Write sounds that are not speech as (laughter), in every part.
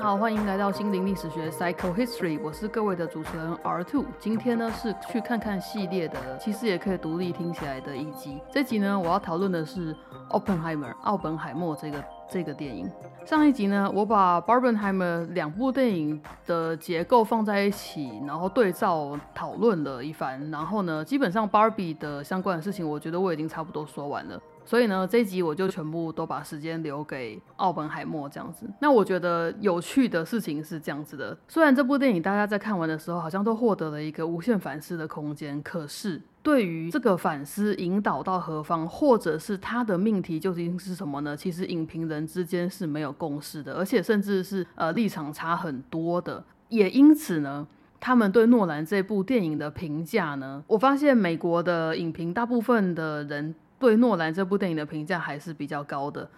好，欢迎来到心灵历史学 Psycho History，我是各位的主持人 R Two。今天呢是去看看系列的，其实也可以独立听起来的一集。这集呢，我要讨论的是 Oppenheimer 奥本海默这个这个电影。上一集呢，我把 Barbenheimer 两部电影的结构放在一起，然后对照讨论了一番。然后呢，基本上 Barbie 的相关的事情，我觉得我已经差不多说完了。所以呢，这一集我就全部都把时间留给奥本海默这样子。那我觉得有趣的事情是这样子的：虽然这部电影大家在看完的时候好像都获得了一个无限反思的空间，可是对于这个反思引导到何方，或者是它的命题究竟是什么呢？其实影评人之间是没有共识的，而且甚至是呃立场差很多的。也因此呢，他们对诺兰这部电影的评价呢，我发现美国的影评大部分的人。对诺兰这部电影的评价还是比较高的，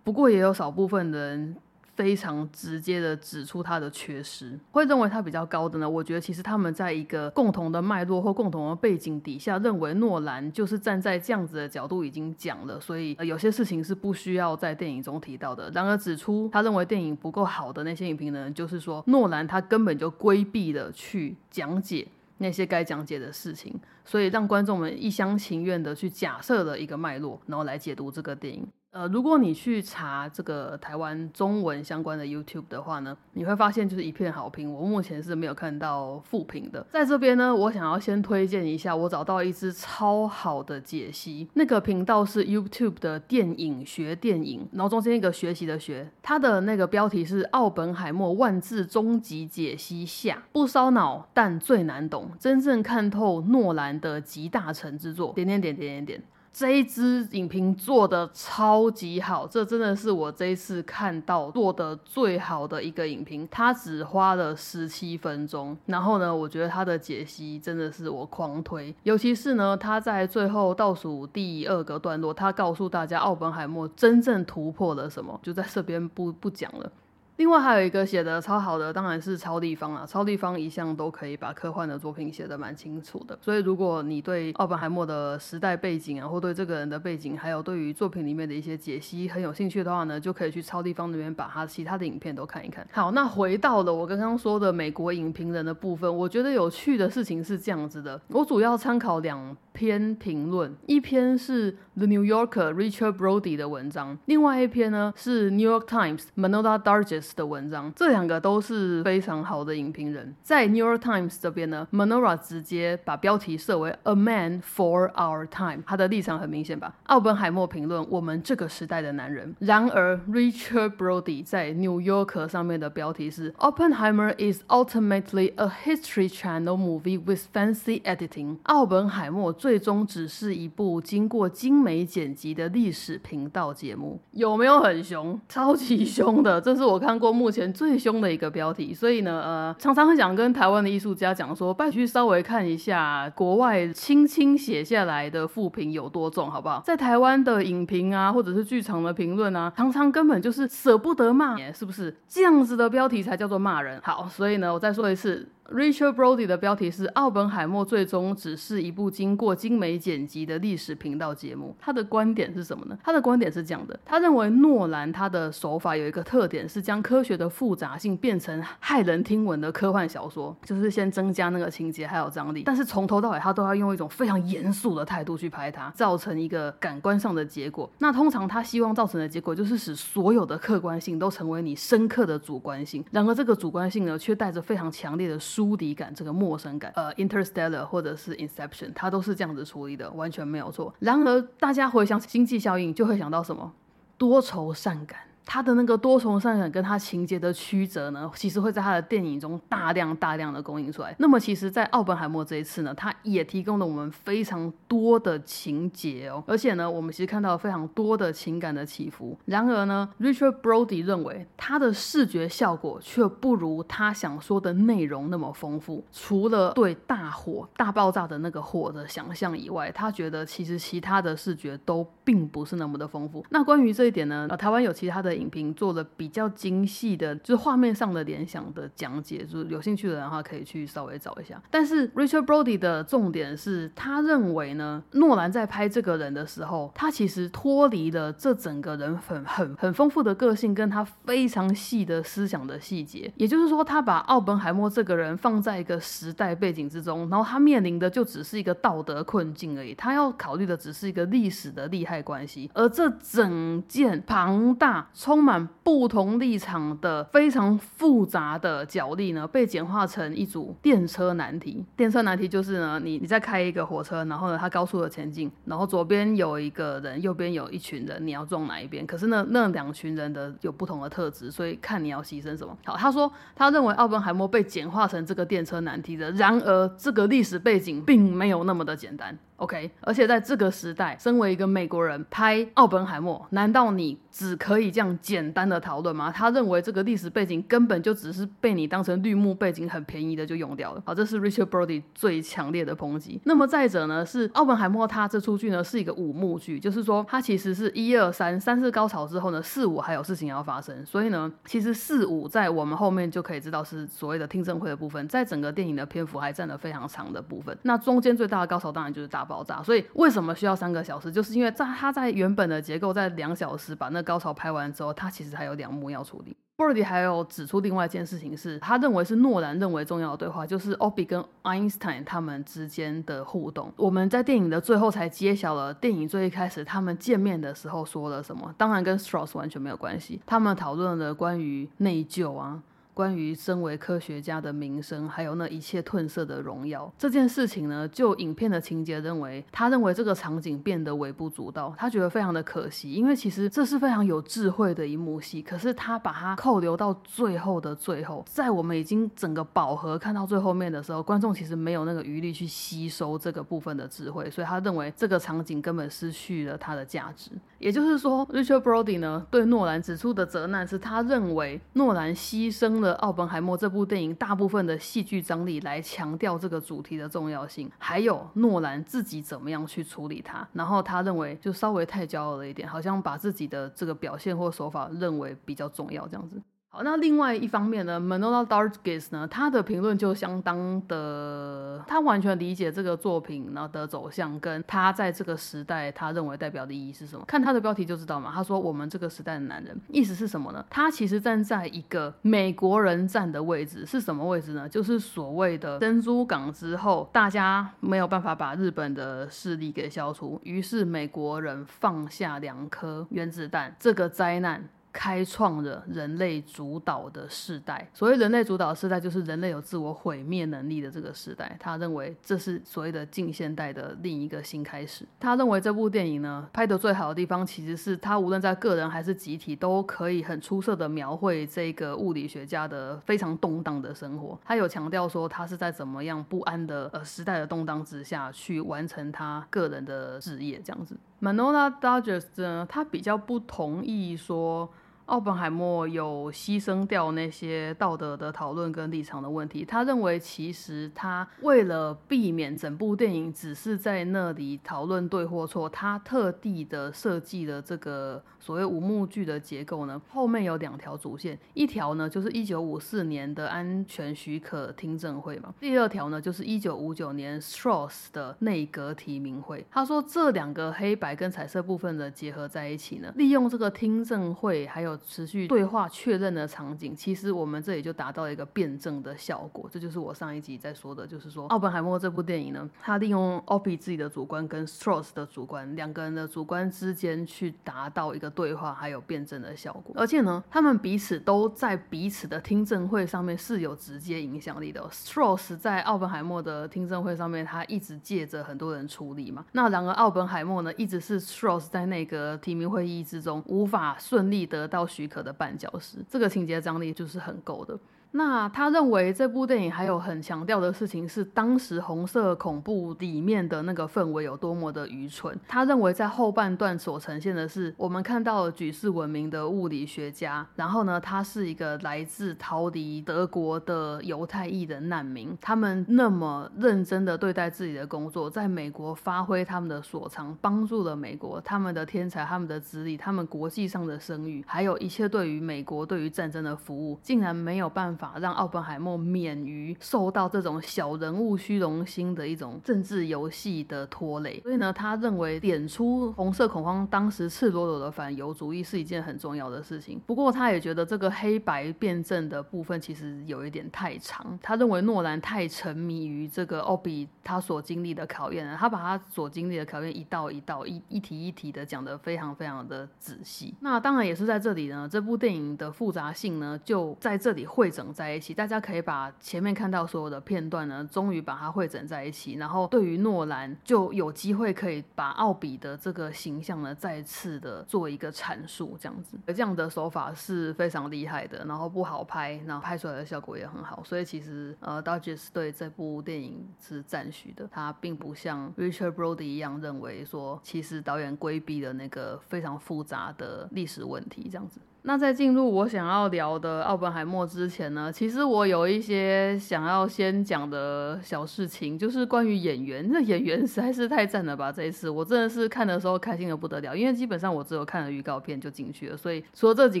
不过也有少部分人非常直接的指出他的缺失。会认为他比较高的呢？我觉得其实他们在一个共同的脉络或共同的背景底下，认为诺兰就是站在这样子的角度已经讲了，所以有些事情是不需要在电影中提到的。然而指出他认为电影不够好的那些影评人，就是说诺兰他根本就规避了去讲解。那些该讲解的事情，所以让观众们一厢情愿的去假设了一个脉络，然后来解读这个电影。呃，如果你去查这个台湾中文相关的 YouTube 的话呢，你会发现就是一片好评。我目前是没有看到负评的。在这边呢，我想要先推荐一下，我找到一支超好的解析。那个频道是 YouTube 的电影学电影，然后中间一个学习的学，它的那个标题是《奥本海默万字终极解析下》，不烧脑但最难懂，真正看透诺兰的集大成之作。点点点点点点。这一支影评做的超级好，这真的是我这一次看到做的最好的一个影评。它只花了十七分钟，然后呢，我觉得它的解析真的是我狂推，尤其是呢，他在最后倒数第二个段落，他告诉大家奥本海默真正突破了什么，就在这边不不讲了。另外还有一个写的超好的，当然是超立方啊。超立方一向都可以把科幻的作品写得蛮清楚的，所以如果你对奥本海默的时代背景啊，或对这个人的背景，还有对于作品里面的一些解析很有兴趣的话呢，就可以去超立方那边把他其他的影片都看一看。好，那回到了我刚刚说的美国影评人的部分，我觉得有趣的事情是这样子的，我主要参考两篇评论，一篇是 The New Yorker Richard Brody 的文章，另外一篇呢是 New York Times Manola Dargis。的文章，这两个都是非常好的影评人。在 New York Times 这边呢，Manora 直接把标题设为 A Man for Our Time，他的立场很明显吧？奥本海默评论我们这个时代的男人。然而 Richard Brody 在 New Yorker 上面的标题是 Oppenheimer is ultimately a History Channel movie with fancy editing。奥本海默最终只是一部经过精美剪辑的历史频道节目，有没有很凶？超级凶的，这是我看。过目前最凶的一个标题，所以呢，呃，常常会想跟台湾的艺术家讲说，拜去稍微看一下国外轻轻写下来的负评有多重，好不好？在台湾的影评啊，或者是剧场的评论啊，常常根本就是舍不得骂，是不是？这样子的标题才叫做骂人。好，所以呢，我再说一次。Richard Brody 的标题是《奥本海默最终只是一部经过精美剪辑的历史频道节目》。他的观点是什么呢？他的观点是这样的：他认为诺兰他的手法有一个特点，是将科学的复杂性变成骇人听闻的科幻小说，就是先增加那个情节还有张力，但是从头到尾他都要用一种非常严肃的态度去拍它，造成一个感官上的结果。那通常他希望造成的结果就是使所有的客观性都成为你深刻的主观性，然而这个主观性呢，却带着非常强烈的。疏离感，这个陌生感，呃，Interstellar 或者是 Inception，它都是这样子处理的，完全没有错。然而，大家回想经济效应，就会想到什么？多愁善感。他的那个多重善感跟他情节的曲折呢，其实会在他的电影中大量大量的供应出来。那么，其实，在奥本海默这一次呢，他也提供了我们非常多的情节哦，而且呢，我们其实看到非常多的情感的起伏。然而呢，Richard Brody 认为他的视觉效果却不如他想说的内容那么丰富。除了对大火大爆炸的那个火的想象以外，他觉得其实其他的视觉都并不是那么的丰富。那关于这一点呢，呃，台湾有其他的。的影评做了比较精细的，就是画面上的联想的讲解，就是有兴趣的人的话可以去稍微找一下。但是 Richard Brody 的重点是他认为呢，诺兰在拍这个人的时候，他其实脱离了这整个人很很很丰富的个性，跟他非常细的思想的细节。也就是说，他把奥本海默这个人放在一个时代背景之中，然后他面临的就只是一个道德困境而已。他要考虑的只是一个历史的利害关系，而这整件庞大、充满不同立场的非常复杂的角力呢，被简化成一组电车难题。电车难题就是呢，你你在开一个火车，然后呢，它高速的前进，然后左边有一个人，右边有一群人，你要撞哪一边？可是呢，那两群人的有不同的特质，所以看你要牺牲什么。好，他说他认为奥本海默被简化成这个电车难题的，然而这个历史背景并没有那么的简单。OK，而且在这个时代，身为一个美国人拍奥本海默，难道你只可以这样简单的讨论吗？他认为这个历史背景根本就只是被你当成绿幕背景，很便宜的就用掉了。好，这是 Richard Brody 最强烈的抨击。那么再者呢，是奥本海默他这出剧呢是一个五幕剧，就是说它其实是一二三三次高潮之后呢，四五还有事情要发生，所以呢，其实四五在我们后面就可以知道是所谓的听证会的部分，在整个电影的篇幅还占了非常长的部分。那中间最大的高潮当然就是大。爆炸，所以为什么需要三个小时？就是因为在他在原本的结构在两小时把那高潮拍完之后，他其实还有两幕要处理。b o r d y 还有指出另外一件事情是，他认为是诺兰认为重要的对话，就是 Obi 跟 Einstein 他们之间的互动。我们在电影的最后才揭晓了电影最一开始他们见面的时候说了什么，当然跟 Strauss 完全没有关系。他们讨论了关于内疚啊。关于身为科学家的名声，还有那一切褪色的荣耀这件事情呢？就影片的情节认为，他认为这个场景变得微不足道，他觉得非常的可惜，因为其实这是非常有智慧的一幕戏，可是他把它扣留到最后的最后，在我们已经整个饱和看到最后面的时候，观众其实没有那个余力去吸收这个部分的智慧，所以他认为这个场景根本失去了它的价值。也就是说，Richard Brody 呢对诺兰指出的责难是他认为诺兰牺牲了。奥本海默这部电影大部分的戏剧张力来强调这个主题的重要性，还有诺兰自己怎么样去处理它，然后他认为就稍微太骄傲了一点，好像把自己的这个表现或手法认为比较重要这样子。好，那另外一方面呢，Manola Dargis 呢，他的评论就相当的，他完全理解这个作品呢的走向，跟他在这个时代他认为代表的意义是什么。看他的标题就知道嘛。他说我们这个时代的男人，意思是什么呢？他其实站在一个美国人站的位置，是什么位置呢？就是所谓的珍珠港之后，大家没有办法把日本的势力给消除，于是美国人放下两颗原子弹，这个灾难。开创了人类主导的时代。所谓人类主导的时代，就是人类有自我毁灭能力的这个时代。他认为这是所谓的近现代的另一个新开始。他认为这部电影呢，拍得最好的地方，其实是他无论在个人还是集体，都可以很出色的描绘这个物理学家的非常动荡的生活。他有强调说，他是在怎么样不安的呃时代的动荡之下去完成他个人的事业，这样子。Manola Dodgers 呢，他比较不同意说。奥本海默有牺牲掉那些道德的讨论跟立场的问题。他认为，其实他为了避免整部电影只是在那里讨论对或错，他特地的设计了这个所谓五幕剧的结构呢。后面有两条主线，一条呢就是一九五四年的安全许可听证会嘛，第二条呢就是一九五九年 Strauss 的内阁提名会。他说这两个黑白跟彩色部分的结合在一起呢，利用这个听证会还有持续对话确认的场景，其实我们这里就达到一个辩证的效果。这就是我上一集在说的，就是说奥本海默这部电影呢，他利用 o p i 自己的主观跟 Strauss 的主观两个人的主观之间去达到一个对话还有辩证的效果。而且呢，他们彼此都在彼此的听证会上面是有直接影响力的。Strauss 在奥本海默的听证会上面，他一直借着很多人出力嘛。那然而奥本海默呢，一直是 Strauss 在那个提名会议之中无法顺利得到。许可的绊脚石，这个情节张力就是很够的。那他认为这部电影还有很强调的事情是，当时红色恐怖里面的那个氛围有多么的愚蠢。他认为在后半段所呈现的是，我们看到了举世闻名的物理学家，然后呢，他是一个来自逃离德国的犹太裔的难民，他们那么认真的对待自己的工作，在美国发挥他们的所长，帮助了美国，他们的天才，他们的资历，他们国际上的声誉，还有一切对于美国对于战争的服务，竟然没有办法。法让奥本海默免于受到这种小人物虚荣心的一种政治游戏的拖累，所以呢，他认为点出红色恐慌当时赤裸裸的反犹主义是一件很重要的事情。不过，他也觉得这个黑白辩证的部分其实有一点太长。他认为诺兰太沉迷于这个奥比他所经历的考验了，他把他所经历的考验一道一道、一一题一题的讲得非常非常的仔细。那当然也是在这里呢，这部电影的复杂性呢就在这里汇整。在一起，大家可以把前面看到所有的片段呢，终于把它汇整在一起。然后对于诺兰，就有机会可以把奥比的这个形象呢，再次的做一个阐述，这样子。而这样的手法是非常厉害的，然后不好拍，然后拍出来的效果也很好。所以其实呃 d o g e s 对这部电影是赞许的。他并不像 Richard Brody 一样认为说，其实导演规避了那个非常复杂的历史问题，这样子。那在进入我想要聊的奥本海默之前呢，其实我有一些想要先讲的小事情，就是关于演员。那演员实在是太赞了吧！这一次我真的是看的时候开心的不得了，因为基本上我只有看了预告片就进去了，所以除了这几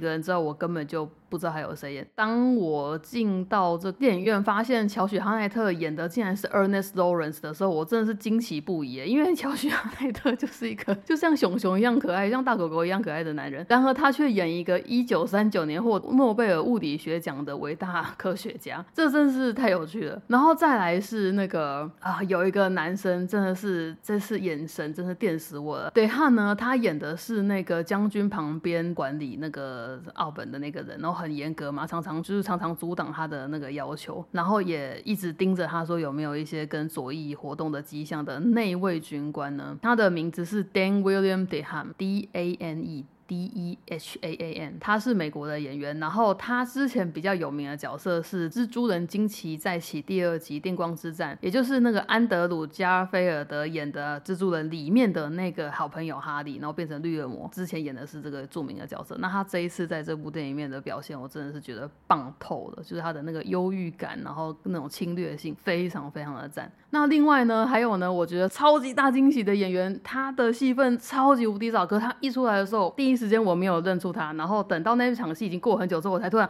个人之后，我根本就不知道还有谁演。当我进到这电影院，发现乔许哈奈特演的竟然是 Ernest Lawrence 的时候，我真的是惊奇不已。因为乔许哈奈特就是一个就像熊熊一样可爱，像大狗狗一样可爱的男人，然而他却演一个。一九三九年获诺贝尔物理学奖的伟大科学家，这真是太有趣了。然后再来是那个啊，有一个男生真的是，这次眼神真是电死我了。对汉呢，他演的是那个将军旁边管理那个奥本的那个人，然后很严格嘛，常常就是常常阻挡他的那个要求，然后也一直盯着他说有没有一些跟左翼活动的迹象的内卫军官呢？他的名字是 Dan William Deham，D A N E。D E H A A N，他是美国的演员，然后他之前比较有名的角色是《蜘蛛人惊奇再起》第二集《电光之战》，也就是那个安德鲁加菲尔德演的蜘蛛人里面的那个好朋友哈利，然后变成绿恶魔。之前演的是这个著名的角色，那他这一次在这部电影里面的表现，我真的是觉得棒透了，就是他的那个忧郁感，然后那种侵略性非常非常的赞。那另外呢，还有呢，我觉得超级大惊喜的演员，他的戏份超级无敌少，可他一出来的时候，第一时间我没有认出他，然后等到那一场戏已经过很久之后，我才突然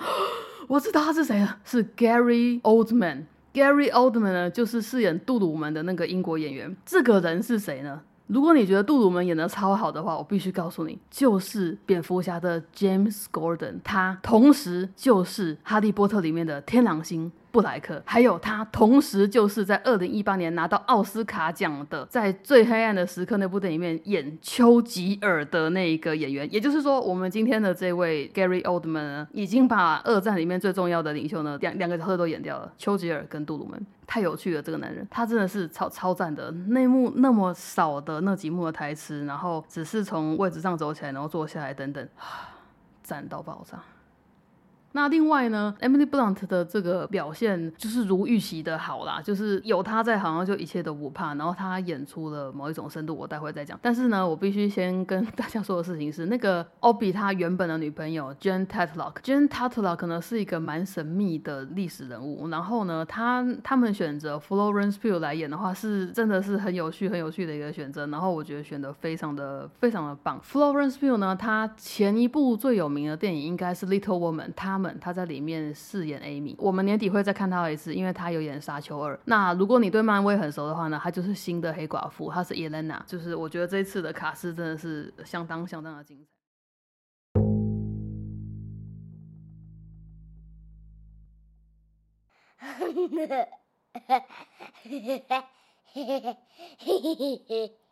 我知道他是谁了，是 Gary Oldman。Gary Oldman 呢，就是饰演杜鲁门的那个英国演员。这个人是谁呢？如果你觉得杜鲁门演的超好的话，我必须告诉你，就是蝙蝠侠的 James Gordon，他同时就是哈利波特里面的天狼星。布莱克，还有他，同时就是在二零一八年拿到奥斯卡奖的，在最黑暗的时刻那部电影里面演丘吉尔的那一个演员。也就是说，我们今天的这位 Gary Oldman，已经把二战里面最重要的领袖呢，两两个角色都演掉了，丘吉尔跟杜鲁门。太有趣了，这个男人，他真的是超超赞的。内幕那么少的那几幕的台词，然后只是从位置上走起来，然后坐下来等等，赞到爆炸。那另外呢，Emily Blunt 的这个表现就是如预期的好啦，就是有他在，好像就一切都不怕。然后他演出了某一种深度，我待会再讲。但是呢，我必须先跟大家说的事情是，那个 Obi 他原本的女朋友 Jane Tatlock，Jane Tatlock 呢是一个蛮神秘的历史人物。然后呢，他他们选择 Florence Pugh 来演的话，是真的是很有趣、很有趣的一个选择。然后我觉得选的非常的非常的棒。Florence Pugh 呢，他前一部最有名的电影应该是 Little Woman，他们。他在里面饰演 Amy，我们年底会再看他一次，因为他有演沙丘二。那如果你对漫威很熟的话呢，他就是新的黑寡妇，他是 Elena。就是我觉得这次的卡斯真的是相当相当的精彩。(laughs)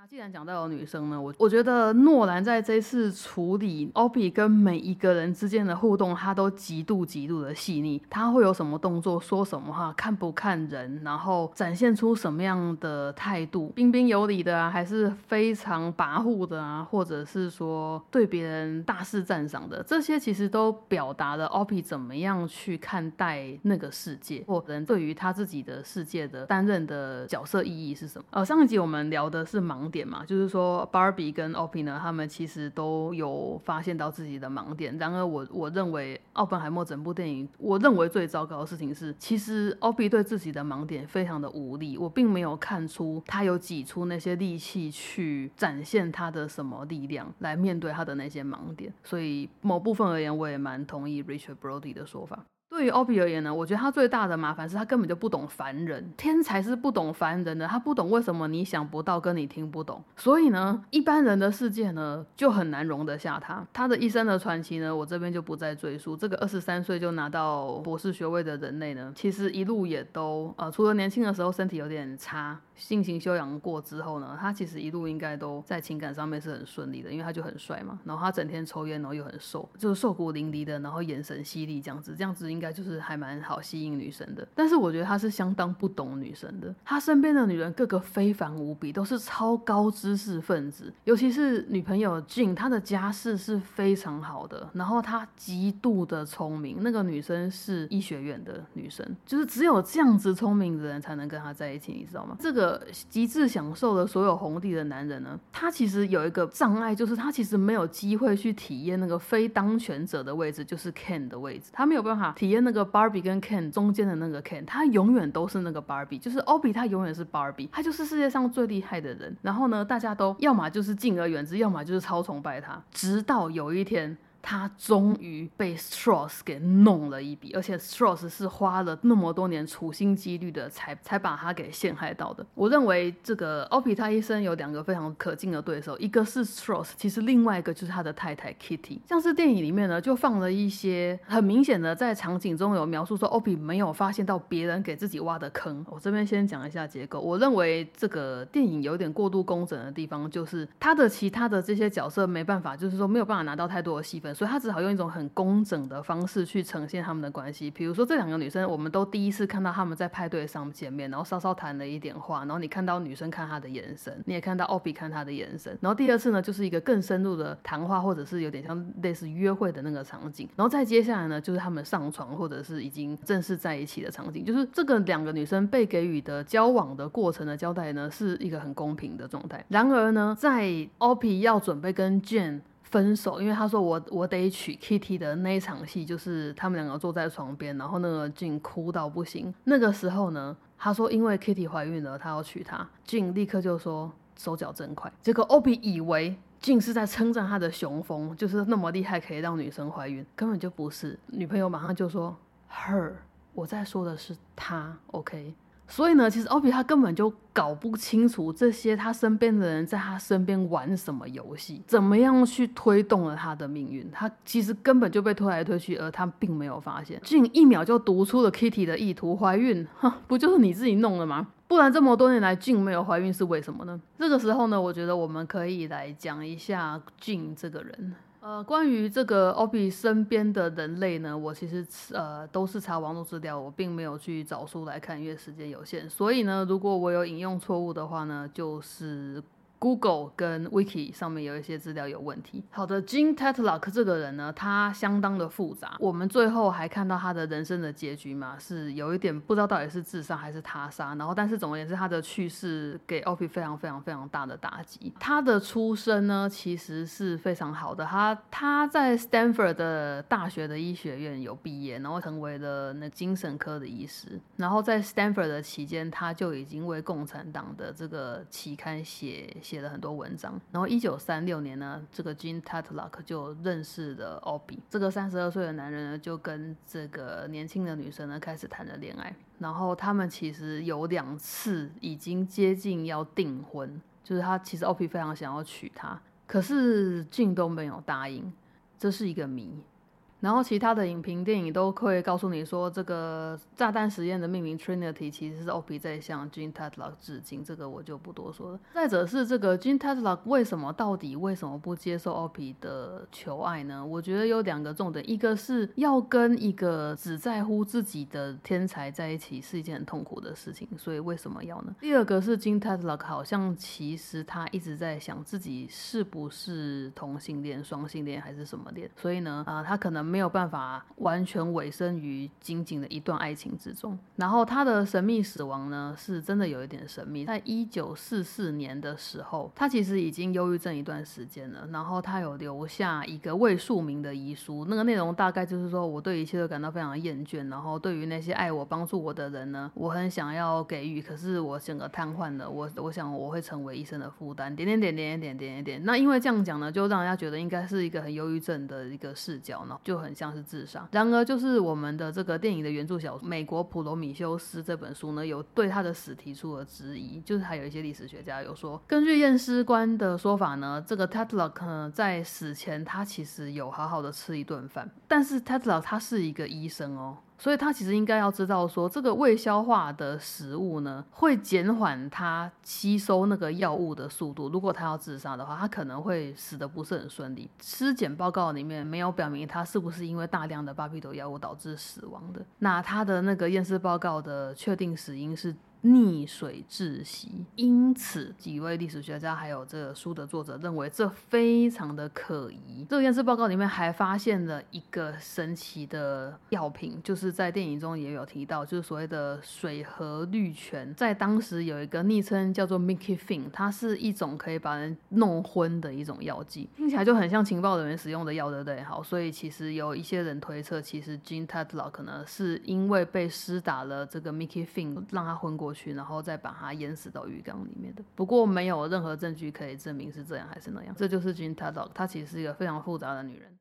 那既然讲到有女生呢，我我觉得诺兰在这次处理 op 跟每一个人之间的互动，他都极度极度的细腻。他会有什么动作，说什么话，看不看人，然后展现出什么样的态度，彬彬有礼的啊，还是非常跋扈的啊，或者是说对别人大肆赞赏的，这些其实都表达了 op 怎么样去看待那个世界，或者对于他自己的世界的担任的角色意义是什么。呃，上一集我们聊的是盲。点嘛，就是说，Barbie 跟 Opi 呢，他们其实都有发现到自己的盲点。然而，我我认为《奥本海默》整部电影，我认为最糟糕的事情是，其实 Opi 对自己的盲点非常的无力。我并没有看出他有挤出那些力气去展现他的什么力量来面对他的那些盲点。所以，某部分而言，我也蛮同意 Richard Brody 的说法。对于 Opie 而言呢，我觉得他最大的麻烦是他根本就不懂凡人，天才是不懂凡人的，他不懂为什么你想不到跟你听不懂，所以呢，一般人的世界呢就很难容得下他。他的一生的传奇呢，我这边就不再赘述。这个二十三岁就拿到博士学位的人类呢，其实一路也都呃，除了年轻的时候身体有点差。性情修养过之后呢，他其实一路应该都在情感上面是很顺利的，因为他就很帅嘛，然后他整天抽烟，然后又很瘦，就是瘦骨伶俐的，然后眼神犀利这样子，这样子应该就是还蛮好吸引女生的。但是我觉得他是相当不懂女生的，他身边的女人个个非凡无比，都是超高知识分子，尤其是女朋友 Jane，她的家世是非常好的，然后她极度的聪明，那个女生是医学院的女生，就是只有这样子聪明的人才能跟她在一起，你知道吗？这个。极致享受了所有红地的男人呢，他其实有一个障碍，就是他其实没有机会去体验那个非当权者的位置，就是 Ken 的位置，他没有办法体验那个 Barbie 跟 Ken 中间的那个 Ken，他永远都是那个 Barbie，就是 Obi，他永远是 Barbie，他就是世界上最厉害的人。然后呢，大家都要么就是敬而远之，要么就是超崇拜他，直到有一天。他终于被 Strauss 给弄了一笔，而且 Strauss 是花了那么多年处心积虑的才才把他给陷害到的。我认为这个 Opi 他一生有两个非常可敬的对手，一个是 Strauss，其实另外一个就是他的太太 Kitty。像是电影里面呢，就放了一些很明显的在场景中有描述说 Opi 没有发现到别人给自己挖的坑。我这边先讲一下结构。我认为这个电影有点过度工整的地方，就是他的其他的这些角色没办法，就是说没有办法拿到太多的戏份。所以他只好用一种很工整的方式去呈现他们的关系。比如说这两个女生，我们都第一次看到他们在派对上见面，然后稍稍谈了一点话，然后你看到女生看他的眼神，你也看到奥比看他的眼神。然后第二次呢，就是一个更深入的谈话，或者是有点像类似约会的那个场景。然后再接下来呢，就是他们上床或者是已经正式在一起的场景。就是这个两个女生被给予的交往的过程的交代呢，是一个很公平的状态。然而呢，在奥比要准备跟 Jane。分手，因为他说我我得娶 Kitty 的那一场戏，就是他们两个坐在床边，然后那个静哭到不行。那个时候呢，他说因为 Kitty 怀孕了，他要娶她。静立刻就说手脚真快。结果 Obi 以为静是在称赞他的雄风，就是那么厉害可以让女生怀孕，根本就不是。女朋友马上就说 Her，我在说的是他，OK。所以呢，其实奥比他根本就搞不清楚这些他身边的人在他身边玩什么游戏，怎么样去推动了他的命运。他其实根本就被推来推去，而他并没有发现。俊一秒就读出了 Kitty 的意图，怀孕，哈，不就是你自己弄的吗？不然这么多年来俊没有怀孕是为什么呢？这个时候呢，我觉得我们可以来讲一下俊这个人。呃，关于这个 Obi 身边的人类呢，我其实呃都是查网络资料，我并没有去找书来看，因为时间有限。所以呢，如果我有引用错误的话呢，就是。Google 跟 Wiki 上面有一些资料有问题。好的，Jean Tatlock 这个人呢，他相当的复杂。我们最后还看到他的人生的结局嘛，是有一点不知道到底是自杀还是他杀。然后，但是总而言之，他的去世给 Opi 非常非常非常大的打击。他的出身呢，其实是非常好的。他他在 Stanford 的大学的医学院有毕业，然后成为了那精神科的医师。然后在 Stanford 的期间，他就已经为共产党的这个期刊写。写了很多文章，然后一九三六年呢，这个 Jean Tatlock 就认识了 Obi，这个三十二岁的男人呢，就跟这个年轻的女生呢开始谈了恋爱，然后他们其实有两次已经接近要订婚，就是他其实 Obi 非常想要娶她，可是 Jean 都没有答应，这是一个谜。然后其他的影评电影都会告诉你说，这个炸弹实验的命名 Trinity 其实是 OP 在向 Jean Tatlock 致敬，这个我就不多说了。再者是这个 Jean Tatlock 为什么到底为什么不接受 OP 的求爱呢？我觉得有两个重点，一个是要跟一个只在乎自己的天才在一起是一件很痛苦的事情，所以为什么要呢？第二个是 Jean Tatlock 好像其实他一直在想自己是不是同性恋、双性恋还是什么恋，所以呢，啊，他可能。没有办法完全委身于仅仅的一段爱情之中。然后他的神秘死亡呢，是真的有一点神秘。在一九四四年的时候，他其实已经忧郁症一段时间了。然后他有留下一个未署名的遗书，那个内容大概就是说，我对一切都感到非常厌倦。然后对于那些爱我、帮助我的人呢，我很想要给予，可是我整个瘫痪了。我我想我会成为一生的负担。点点点点点点点点。那因为这样讲呢，就让人家觉得应该是一个很忧郁症的一个视角呢，就。很像是智商。然而，就是我们的这个电影的原著小说《美国普罗米修斯》这本书呢，有对他的死提出了质疑。就是还有一些历史学家有说，根据验尸官的说法呢，这个 Tatlock 呢在死前他其实有好好的吃一顿饭，但是 Tatlock 他是一个医生哦。所以他其实应该要知道，说这个未消化的食物呢，会减缓他吸收那个药物的速度。如果他要自杀的话，他可能会死的不是很顺利。尸检报告里面没有表明他是不是因为大量的巴比妥药物导致死亡的。那他的那个验尸报告的确定死因是。溺水窒息，因此几位历史学家还有这个书的作者认为这非常的可疑。这个验尸报告里面还发现了一个神奇的药品，就是在电影中也有提到，就是所谓的水和氯醛，在当时有一个昵称叫做 Mickey Fin，它是一种可以把人弄昏的一种药剂，听起来就很像情报人员使用的药，对不对？好，所以其实有一些人推测，其实 Jean Tatlock 可能是因为被施打了这个 Mickey Fin，让他昏过。过去，然后再把它淹死到浴缸里面的。不过没有任何证据可以证明是这样还是那样。这就是 Jean Tatlock，她其实是一个非常复杂的女人。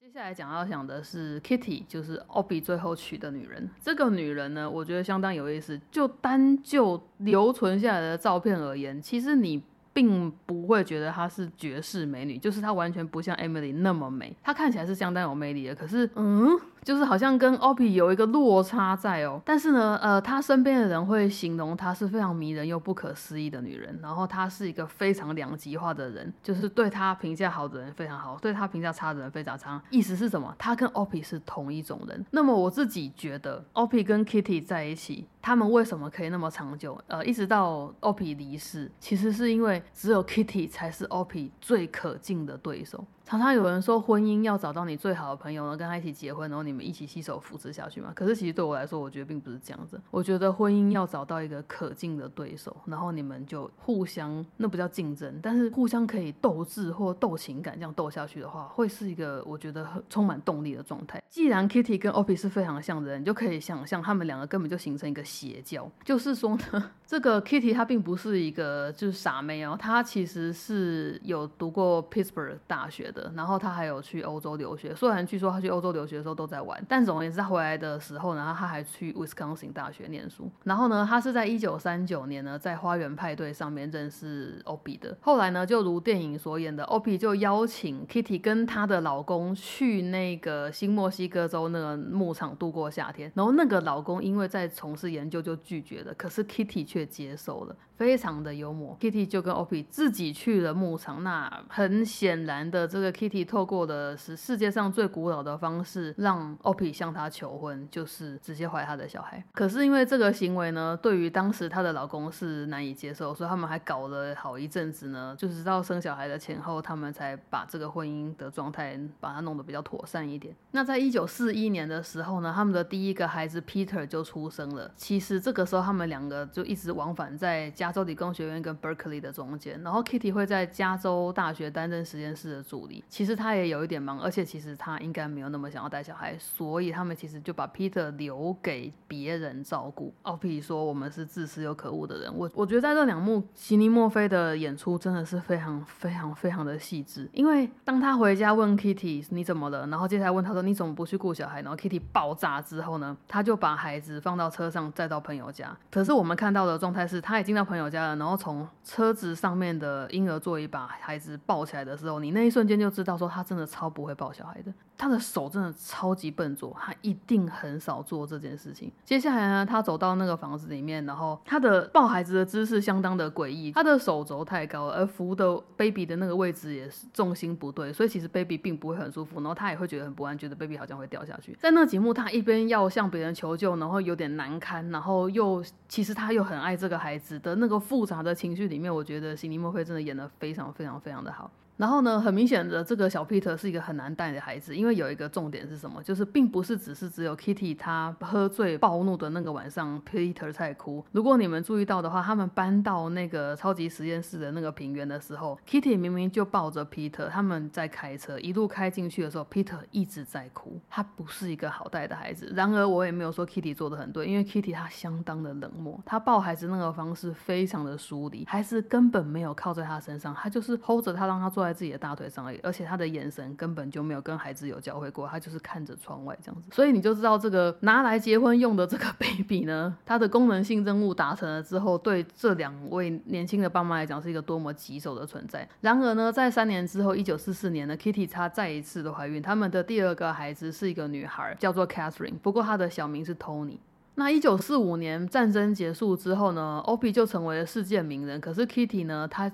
接下来讲要讲的是 Kitty，就是 Obi 最后娶的女人。这个女人呢，我觉得相当有意思。就单就留存下来的照片而言，其实你。并不会觉得她是绝世美女，就是她完全不像 Emily 那么美，她看起来是相当有魅力的。可是，嗯，就是好像跟 Opie 有一个落差在哦。但是呢，呃，他身边的人会形容她是非常迷人又不可思议的女人。然后她是一个非常两极化的人，就是对她评价好的人非常好，对她评价差的人非常差。意思是什么？她跟 Opie 是同一种人。那么我自己觉得，Opie 跟 Kitty 在一起。他们为什么可以那么长久？呃，一直到 Opie 离世，其实是因为只有 Kitty 才是 Opie 最可敬的对手。常常有人说，婚姻要找到你最好的朋友然后，跟他一起结婚，然后你们一起携手扶持下去嘛。可是其实对我来说，我觉得并不是这样子。我觉得婚姻要找到一个可敬的对手，然后你们就互相，那不叫竞争，但是互相可以斗智或斗情感，这样斗下去的话，会是一个我觉得很充满动力的状态。既然 Kitty 跟 o p i 是非常像的人，你就可以想象他们两个根本就形成一个邪教。就是说呢，(laughs) 这个 Kitty 她并不是一个就是傻妹哦，她其实是有读过 Pittsburgh 大学的。然后他还有去欧洲留学，虽然据说他去欧洲留学的时候都在玩，但总而言之，他回来的时候呢，他还去 Wisconsin 大学念书。然后呢，他是在一九三九年呢，在花园派对上面认识 OPI 的。后来呢，就如电影所演的，OPI 就邀请 Kitty 跟她的老公去那个新墨西哥州那个牧场度过夏天。然后那个老公因为在从事研究就拒绝了，可是 Kitty 却接受了。非常的幽默，Kitty 就跟 Opie 自己去了牧场。那很显然的，这个 Kitty 透过的是世界上最古老的方式，让 Opie 向她求婚，就是直接怀她的小孩。可是因为这个行为呢，对于当时她的老公是难以接受，所以他们还搞了好一阵子呢，就是到生小孩的前后，他们才把这个婚姻的状态把它弄得比较妥善一点。那在一九四一年的时候呢，他们的第一个孩子 Peter 就出生了。其实这个时候他们两个就一直往返在家。加州理工学院跟 Berkeley 的中间，然后 Kitty 会在加州大学担任实验室的助理。其实他也有一点忙，而且其实他应该没有那么想要带小孩，所以他们其实就把 Peter 留给别人照顾。奥比说：“我们是自私又可恶的人。”我我觉得在这两幕，悉尼墨菲的演出真的是非常非常非常的细致。因为当他回家问 Kitty 你怎么了，然后接下来问他说你怎么不去顾小孩，然后 Kitty 爆炸之后呢，他就把孩子放到车上载到朋友家。可是我们看到的状态是，他已经到朋友。朋友家了，然后从车子上面的婴儿座椅把孩子抱起来的时候，你那一瞬间就知道说他真的超不会抱小孩的。他的手真的超级笨拙，他一定很少做这件事情。接下来呢，他走到那个房子里面，然后他的抱孩子的姿势相当的诡异，他的手肘太高，而扶的 baby 的那个位置也是重心不对，所以其实 baby 并不会很舒服，然后他也会觉得很不安，觉得 baby 好像会掉下去。在那几幕，他一边要向别人求救，然后有点难堪，然后又其实他又很爱这个孩子的那个复杂的情绪里面，我觉得辛尼莫菲真的演得非常非常非常的好。然后呢，很明显的，这个小 Peter 是一个很难带的孩子，因为有一个重点是什么，就是并不是只是只有 Kitty 他喝醉暴怒的那个晚上，Peter 在哭。如果你们注意到的话，他们搬到那个超级实验室的那个平原的时候，Kitty 明明就抱着 Peter，他们在开车，一路开进去的时候，Peter 一直在哭，他不是一个好带的孩子。然而我也没有说 Kitty 做的很对，因为 Kitty 他相当的冷漠，他抱孩子那个方式非常的疏离，孩子根本没有靠在他身上，他就是 hold 着他，让他坐在在自己的大腿上。而且他的眼神根本就没有跟孩子有交汇过，他就是看着窗外这样子，所以你就知道这个拿来结婚用的这个 (laughs) baby 呢，它的功能性任务达成了之后，对这两位年轻的爸妈来讲是一个多么棘手的存在。然而呢，在三年之后，一九四四年呢，Kitty 她再一次的怀孕，他们的第二个孩子是一个女孩，叫做 Catherine，不过她的小名是 Tony。那一九四五年战争结束之后呢，Opie 就成为了世界名人，可是 Kitty 呢，她。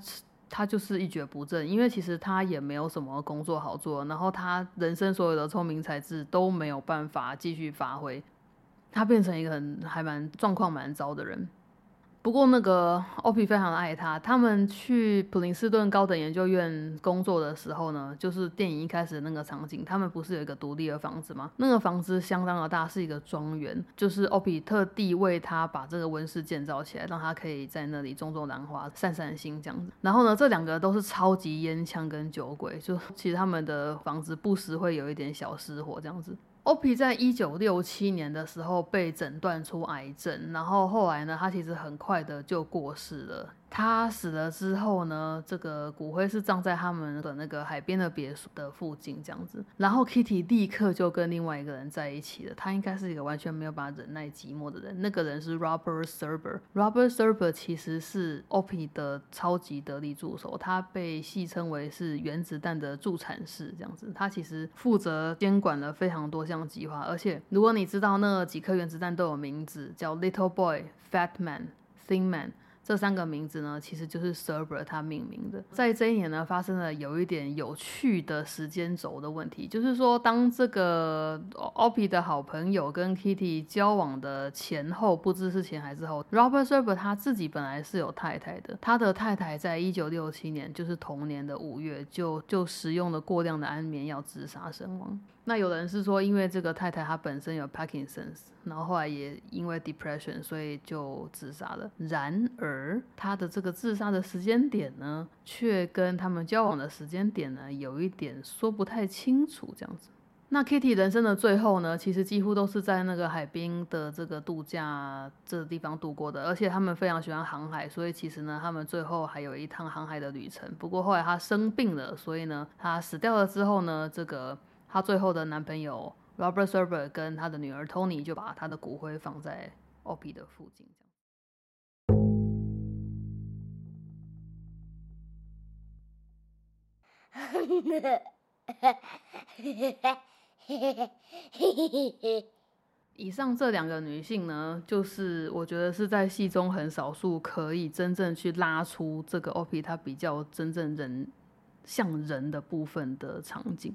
他就是一蹶不振，因为其实他也没有什么工作好做，然后他人生所有的聪明才智都没有办法继续发挥，他变成一个很还蛮状况蛮糟的人。不过那个欧皮非常的爱他。他们去普林斯顿高等研究院工作的时候呢，就是电影一开始的那个场景，他们不是有一个独立的房子吗？那个房子相当的大，是一个庄园，就是欧皮特地为他把这个温室建造起来，让他可以在那里种种兰花、散散心这样子。然后呢，这两个都是超级烟枪跟酒鬼，就其实他们的房子不时会有一点小失火这样子。OP 在一九六七年的时候被诊断出癌症，然后后来呢，他其实很快的就过世了。他死了之后呢，这个骨灰是葬在他们的那个海边的别墅的附近这样子。然后 Kitty 立刻就跟另外一个人在一起了。他应该是一个完全没有办法忍耐寂寞的人。那个人是 Robert Serber。Robert Serber 其实是 Opie 的超级得力助手，他被戏称为是原子弹的助产士这样子。他其实负责监管了非常多项计划。而且如果你知道那几颗原子弹都有名字，叫 Little Boy、Fat Man、Thin Man。这三个名字呢，其实就是 Serber 他命名的。在这一年呢，发生了有一点有趣的时间轴的问题，就是说，当这个 Opie 的好朋友跟 Kitty 交往的前后，不知是前还是后，Robert Serber 他自己本来是有太太的，他的太太在一九六七年，就是同年的五月，就就使用了过量的安眠药自杀身亡。那有人是说，因为这个太太她本身有 Parkinson's，然后后来也因为 depression，所以就自杀了。然而，她的这个自杀的时间点呢，却跟他们交往的时间点呢，有一点说不太清楚。这样子，那 Kitty 人生的最后呢，其实几乎都是在那个海滨的这个度假这个地方度过的。而且他们非常喜欢航海，所以其实呢，他们最后还有一趟航海的旅程。不过后来她生病了，所以呢，她死掉了之后呢，这个。她最后的男朋友 Robert Server 跟他的女儿 Tony 就把她的骨灰放在 OP 的附近。以上这两个女性呢，就是我觉得是在戏中很少数可以真正去拉出这个 Opie 他比较真正人像人的部分的场景。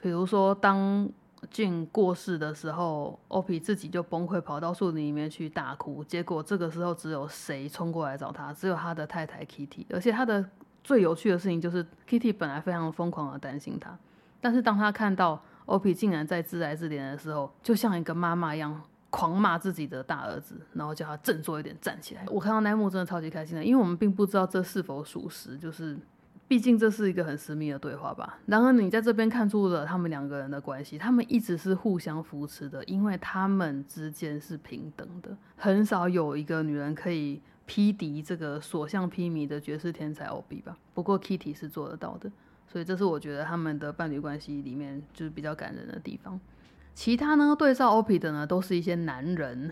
比如说，当俊过世的时候，欧皮自己就崩溃，跑到树林里面去大哭。结果这个时候，只有谁冲过来找他？只有他的太太 Kitty。而且他的最有趣的事情就是，Kitty 本来非常疯狂的担心他，但是当他看到欧皮竟然在自来自怜的时候，就像一个妈妈一样狂骂自己的大儿子，然后叫他振作一点，站起来。我看到那幕真的超级开心的，因为我们并不知道这是否属实，就是。毕竟这是一个很私密的对话吧。然而你在这边看出了他们两个人的关系，他们一直是互相扶持的，因为他们之间是平等的。很少有一个女人可以匹敌这个所向披靡的绝世天才 O B 吧。不过 Kitty 是做得到的，所以这是我觉得他们的伴侣关系里面就是比较感人的地方。其他呢对照 O P 的呢都是一些男人。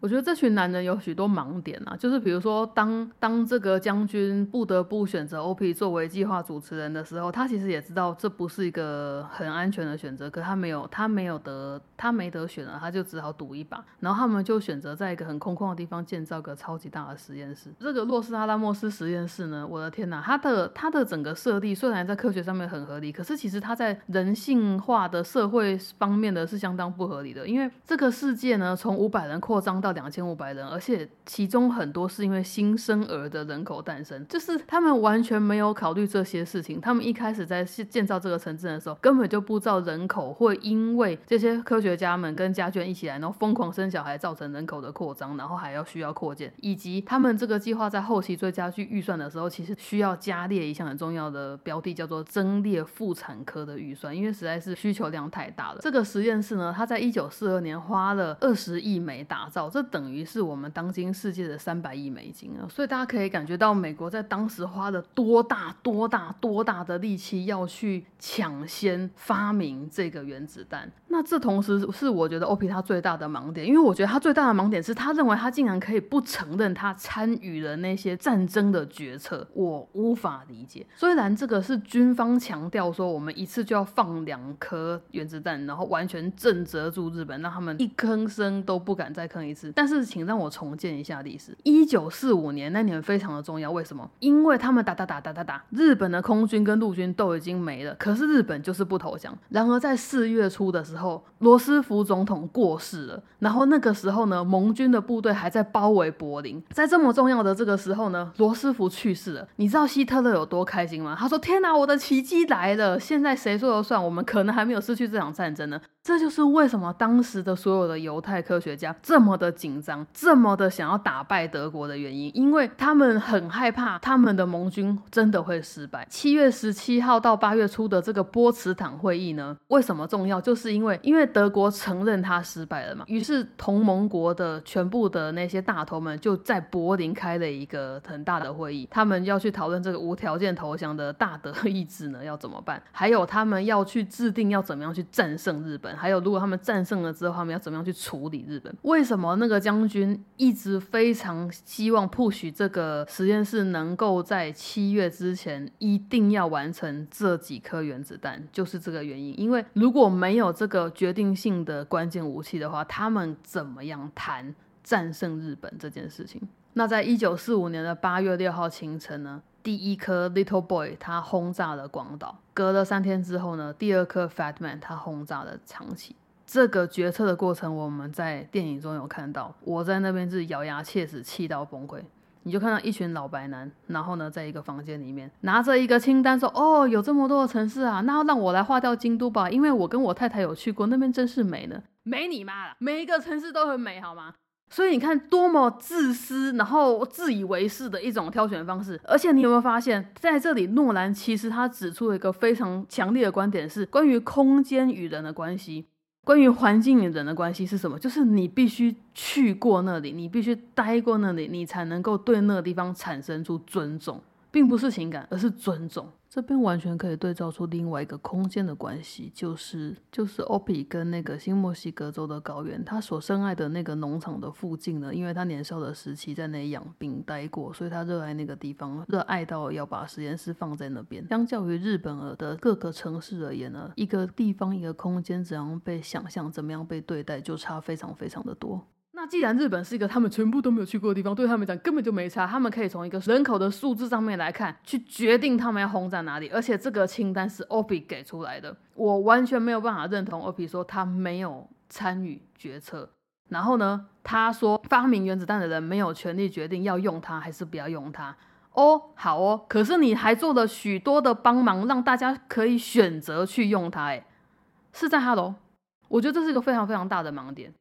我觉得这群男人有许多盲点啊，就是比如说，当当这个将军不得不选择 OP 作为计划主持人的时候，他其实也知道这不是一个很安全的选择，可他没有，他没有得，他没得选了，他就只好赌一把。然后他们就选择在一个很空旷的地方建造个超级大的实验室。这个洛斯阿拉莫斯实验室呢，我的天哪，它的它的整个设定虽然在科学上面很合理，可是其实它在人性化的社会方面的是相当不合理的，因为这个世界呢，从五百人扩张到到两千五百人，而且其中很多是因为新生儿的人口诞生，就是他们完全没有考虑这些事情。他们一开始在建造这个城镇的时候，根本就不知道人口会因为这些科学家们跟家眷一起来，然后疯狂生小孩，造成人口的扩张，然后还要需要扩建，以及他们这个计划在后期追加去预算的时候，其实需要加列一项很重要的标的，叫做增列妇产科的预算，因为实在是需求量太大了。这个实验室呢，它在一九四二年花了二十亿美打造，这等于是我们当今世界的三百亿美金啊！所以大家可以感觉到美国在当时花了多大、多大、多大的力气要去抢先发明这个原子弹。那这同时是我觉得 OP 他最大的盲点，因为我觉得他最大的盲点是他认为他竟然可以不承认他参与了那些战争的决策，我无法理解。虽然这个是军方强调说我们一次就要放两颗原子弹，然后完全震慑住日本，让他们一吭声都不敢再吭一次。但是请让我重建一下历史，一九四五年那年非常的重要，为什么？因为他们打打打打打打，日本的空军跟陆军都已经没了，可是日本就是不投降。然而在四月初的时候，罗斯福总统过世了，然后那个时候呢，盟军的部队还在包围柏林。在这么重要的这个时候呢，罗斯福去世了。你知道希特勒有多开心吗？他说：“天哪，我的奇迹来了！现在谁说了算？我们可能还没有失去这场战争呢。”这就是为什么当时的所有的犹太科学家这么的紧张，这么的想要打败德国的原因，因为他们很害怕他们的盟军真的会失败。七月十七号到八月初的这个波茨坦会议呢，为什么重要？就是因为因为德国承认他失败了嘛，于是同盟国的全部的那些大头们就在柏林开了一个很大的会议，他们要去讨论这个无条件投降的大德意志呢要怎么办，还有他们要去制定要怎么样去战胜日本。还有，如果他们战胜了之后，他们要怎么样去处理日本？为什么那个将军一直非常希望 push 这个实验室能够在七月之前一定要完成这几颗原子弹？就是这个原因。因为如果没有这个决定性的关键武器的话，他们怎么样谈战胜日本这件事情？那在一九四五年的八月六号清晨呢？第一颗 Little Boy 他轰炸了广岛，隔了三天之后呢，第二颗 Fat Man 他轰炸了长崎。这个决策的过程我们在电影中有看到，我在那边是咬牙切齿，气到崩溃。你就看到一群老白男，然后呢，在一个房间里面拿着一个清单，说：“哦，有这么多的城市啊，那让我来划掉京都吧，因为我跟我太太有去过那边，真是美呢。美你妈了，每一个城市都很美，好吗？”所以你看，多么自私，然后自以为是的一种挑选方式。而且你有没有发现，在这里，诺兰其实他指出了一个非常强烈的观点，是关于空间与人的关系，关于环境与人的关系是什么？就是你必须去过那里，你必须待过那里，你才能够对那个地方产生出尊重，并不是情感，而是尊重。这边完全可以对照出另外一个空间的关系，就是就是 Opi 跟那个新墨西哥州的高原，他所深爱的那个农场的附近呢，因为他年少的时期在那里养病待过，所以他热爱那个地方，热爱到要把实验室放在那边。相较于日本的各个城市而言呢，一个地方一个空间怎样被想象，怎么样被对待，就差非常非常的多。那既然日本是一个他们全部都没有去过的地方，对他们讲根本就没差。他们可以从一个人口的数字上面来看，去决定他们要轰炸哪里。而且这个清单是 OP 给出来的，我完全没有办法认同 OP 说他没有参与决策。然后呢，他说发明原子弹的人没有权利决定要用它还是不要用它。哦，好哦，可是你还做了许多的帮忙，让大家可以选择去用它。哎，是在哈喽我觉得这是一个非常非常大的盲点。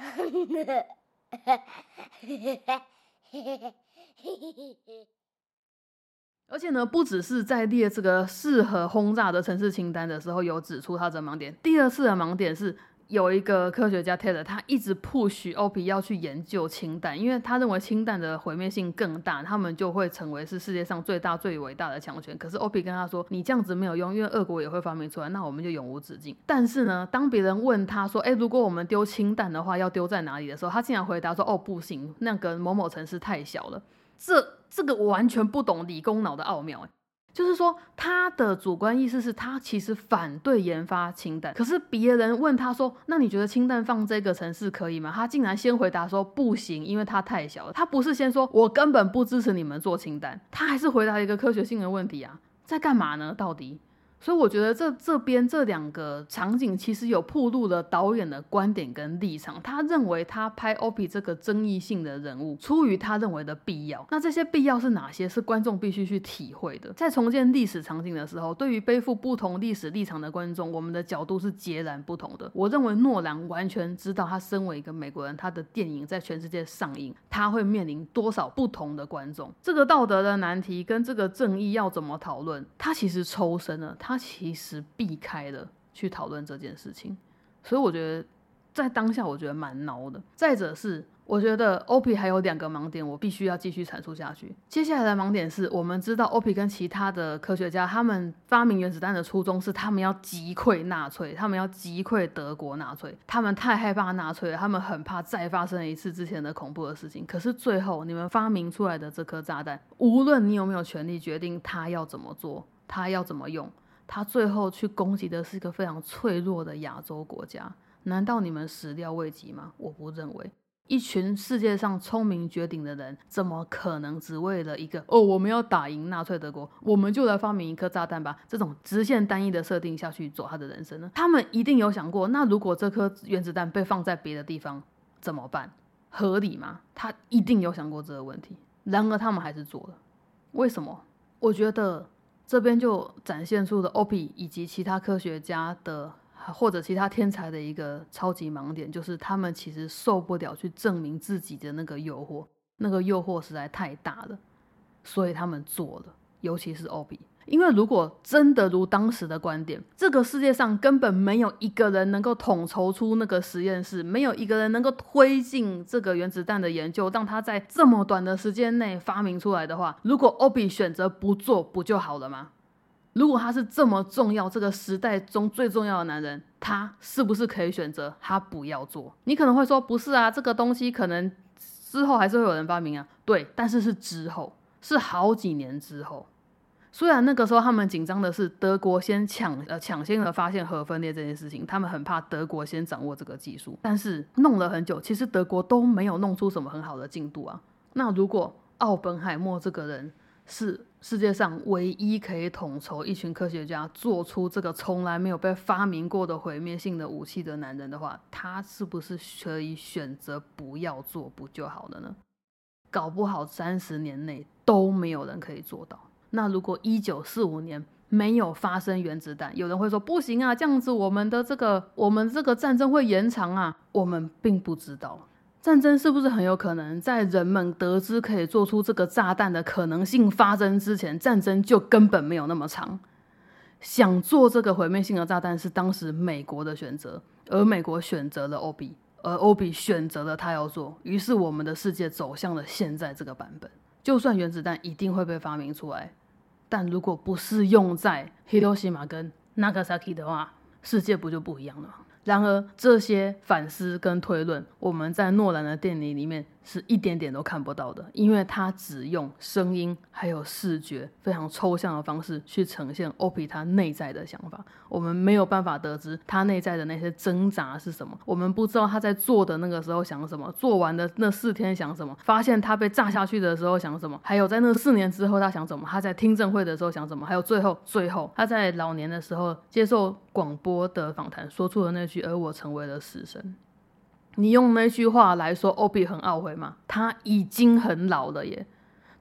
(laughs) 而且呢，不只是在列这个适合轰炸的城市清单的时候有指出它的盲点。第二次的盲点是有一个科学家 Taylor，他一直 push OP 要去研究氢弹，因为他认为氢弹的毁灭性更大，他们就会成为是世界上最大最伟大的强权。可是 OP 跟他说，你这样子没有用，因为俄国也会发明出来，那我们就永无止境。但是呢，(laughs) 当别人问他说，哎，如果我们丢氢弹的话，要丢在哪里的时候，他竟然回答说，哦，不行，那个某某城市太小了。这这个完全不懂理工脑的奥妙，就是说他的主观意思是他其实反对研发氢弹，可是别人问他说，那你觉得氢弹放这个城市可以吗？他竟然先回答说不行，因为它太小了。他不是先说我根本不支持你们做氢弹，他还是回答一个科学性的问题啊，在干嘛呢？到底？所以我觉得这这边这两个场景其实有铺露了导演的观点跟立场。他认为他拍 OP 这个争议性的人物，出于他认为的必要。那这些必要是哪些？是观众必须去体会的。在重建历史场景的时候，对于背负不同历史立场的观众，我们的角度是截然不同的。我认为诺兰完全知道，他身为一个美国人，他的电影在全世界上映，他会面临多少不同的观众。这个道德的难题跟这个正义要怎么讨论，他其实抽身了。他他其实避开了去讨论这件事情，所以我觉得在当下，我觉得蛮挠的。再者是，我觉得 OP 还有两个盲点，我必须要继续阐述下去。接下来的盲点是我们知道 OP 跟其他的科学家，他们发明原子弹的初衷是他们要击溃纳粹，他们要击溃德国纳粹，他们太害怕纳粹了，他们很怕再发生一次之前的恐怖的事情。可是最后，你们发明出来的这颗炸弹，无论你有没有权利决定它要怎么做，它要怎么用。他最后去攻击的是一个非常脆弱的亚洲国家，难道你们始料未及吗？我不认为，一群世界上聪明绝顶的人，怎么可能只为了一个哦，我们要打赢纳粹德国，我们就来发明一颗炸弹吧？这种直线单一的设定下去走他的人生呢？他们一定有想过，那如果这颗原子弹被放在别的地方怎么办？合理吗？他一定有想过这个问题，然而他们还是做了，为什么？我觉得。这边就展现出了 OP 以及其他科学家的或者其他天才的一个超级盲点，就是他们其实受不了去证明自己的那个诱惑，那个诱惑实在太大了，所以他们做了，尤其是 OP。因为如果真的如当时的观点，这个世界上根本没有一个人能够统筹出那个实验室，没有一个人能够推进这个原子弹的研究，让他在这么短的时间内发明出来的话，如果 OB 选择不做，不就好了吗？如果他是这么重要，这个时代中最重要的男人，他是不是可以选择他不要做？你可能会说，不是啊，这个东西可能之后还是会有人发明啊。对，但是是之后，是好几年之后。虽然那个时候他们紧张的是德国先抢呃抢先的发现核分裂这件事情，他们很怕德国先掌握这个技术，但是弄了很久，其实德国都没有弄出什么很好的进度啊。那如果奥本海默这个人是世界上唯一可以统筹一群科学家做出这个从来没有被发明过的毁灭性的武器的男人的话，他是不是可以选择不要做不就好了呢？搞不好三十年内都没有人可以做到。那如果一九四五年没有发生原子弹，有人会说不行啊，这样子我们的这个我们这个战争会延长啊。我们并不知道战争是不是很有可能在人们得知可以做出这个炸弹的可能性发生之前，战争就根本没有那么长。想做这个毁灭性的炸弹是当时美国的选择，而美国选择了欧比，而欧比选择了他要做，于是我们的世界走向了现在这个版本。就算原子弹一定会被发明出来。但如果不是用在 Hiroshima 跟 Nagasaki 的话，世界不就不一样了吗？然而，这些反思跟推论，我们在诺兰的电影里面是一点点都看不到的，因为他只用声音还有视觉非常抽象的方式去呈现 OP 他内在的想法，我们没有办法得知他内在的那些挣扎是什么，我们不知道他在做的那个时候想什么，做完的那四天想什么，发现他被炸下去的时候想什么，还有在那四年之后他想什么，他在听证会的时候想什么，还有最后最后他在老年的时候接受广播的访谈说出的那句。而我成为了死神。你用那句话来说，欧比很懊悔吗？他已经很老了耶。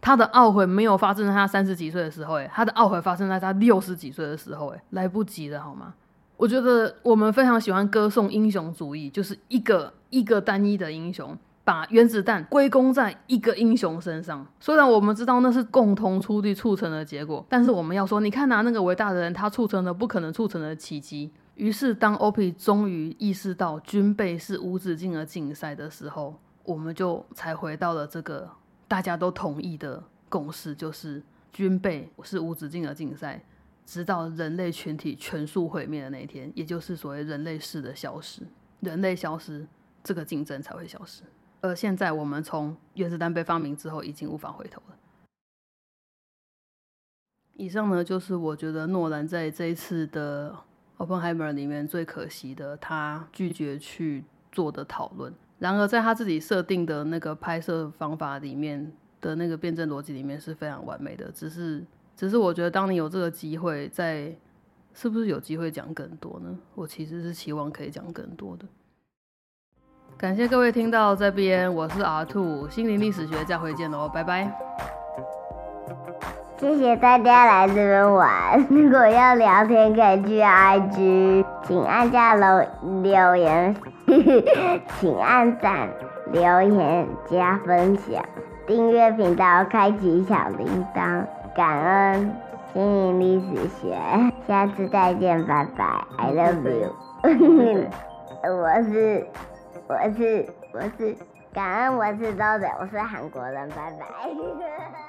他的懊悔没有发生在他三十几岁的时候，哎，他的懊悔发生在他六十几岁的时候，哎，来不及了，好吗？我觉得我们非常喜欢歌颂英雄主义，就是一个一个单一的英雄，把原子弹归功在一个英雄身上。虽然我们知道那是共同出力促成的结果，但是我们要说，你看拿那个伟大的人，他促成了不可能促成的奇迹。于是，当 OP 终于意识到军备是无止境的竞赛的时候，我们就才回到了这个大家都同意的共识，就是军备是无止境的竞赛，直到人类群体全数毁灭的那一天，也就是所谓人类式的消失。人类消失，这个竞争才会消失。而现在，我们从原子弹被发明之后，已经无法回头了。以上呢，就是我觉得诺兰在这一次的《Oppenheimer》里面最可惜的，他拒绝去做的讨论。然而，在他自己设定的那个拍摄方法里面的那个辩证逻辑里面是非常完美的。只是，只是我觉得，当你有这个机会，在是不是有机会讲更多呢？我其实是期望可以讲更多的。感谢各位听到这边，我是 R Two 心灵历史学，下回见喽，拜拜。谢谢大家来这边玩。如果要聊天，可以去 IG，请按下留留言，请按赞、留言、加分享、订阅频道、开启小铃铛。感恩心灵历史学，下次再见，拜拜，I love you。(laughs) 我是我是我是感恩我是周的，我是韩国人，拜拜。